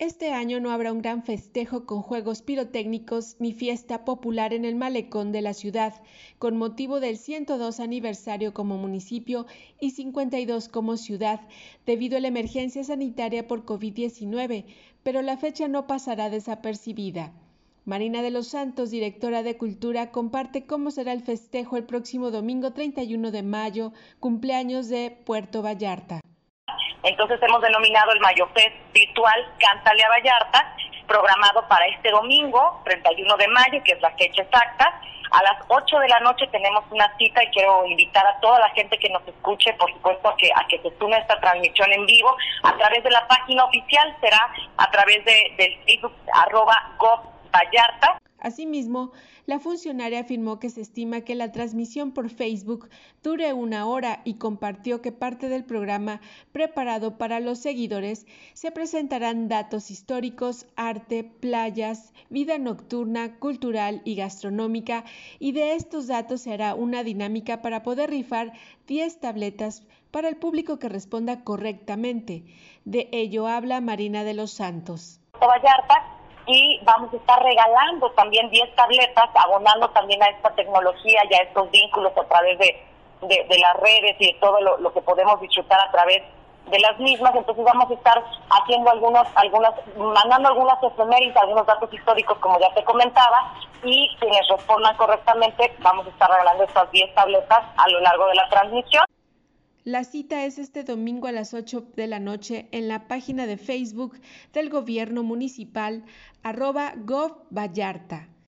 Este año no habrá un gran festejo con juegos pirotécnicos ni fiesta popular en el malecón de la ciudad, con motivo del 102 aniversario como municipio y 52 como ciudad, debido a la emergencia sanitaria por COVID-19, pero la fecha no pasará desapercibida. Marina de los Santos, directora de Cultura, comparte cómo será el festejo el próximo domingo 31 de mayo, cumpleaños de Puerto Vallarta. Entonces hemos denominado el Mayofest virtual Cántale a Vallarta, programado para este domingo, 31 de mayo, que es la fecha exacta. A las 8 de la noche tenemos una cita y quiero invitar a toda la gente que nos escuche, por supuesto, a que, a que se sume a esta transmisión en vivo a través de la página oficial, será a través de, del Facebook arroba. Asimismo, la funcionaria afirmó que se estima que la transmisión por Facebook dure una hora y compartió que parte del programa preparado para los seguidores se presentarán datos históricos, arte, playas, vida nocturna, cultural y gastronómica y de estos datos se hará una dinámica para poder rifar 10 tabletas para el público que responda correctamente. De ello habla Marina de los Santos y vamos a estar regalando también 10 tabletas, abonando también a esta tecnología y a estos vínculos a través de, de, las redes y de todo lo, que podemos disfrutar a través de las mismas, entonces vamos a estar haciendo algunos, algunas, mandando algunas efemérides, algunos datos históricos como ya te comentaba, y quienes respondan correctamente vamos a estar regalando estas 10 tabletas a lo largo de la transmisión. La cita es este domingo a las 8 de la noche en la página de Facebook del Gobierno Municipal arroba Vallarta.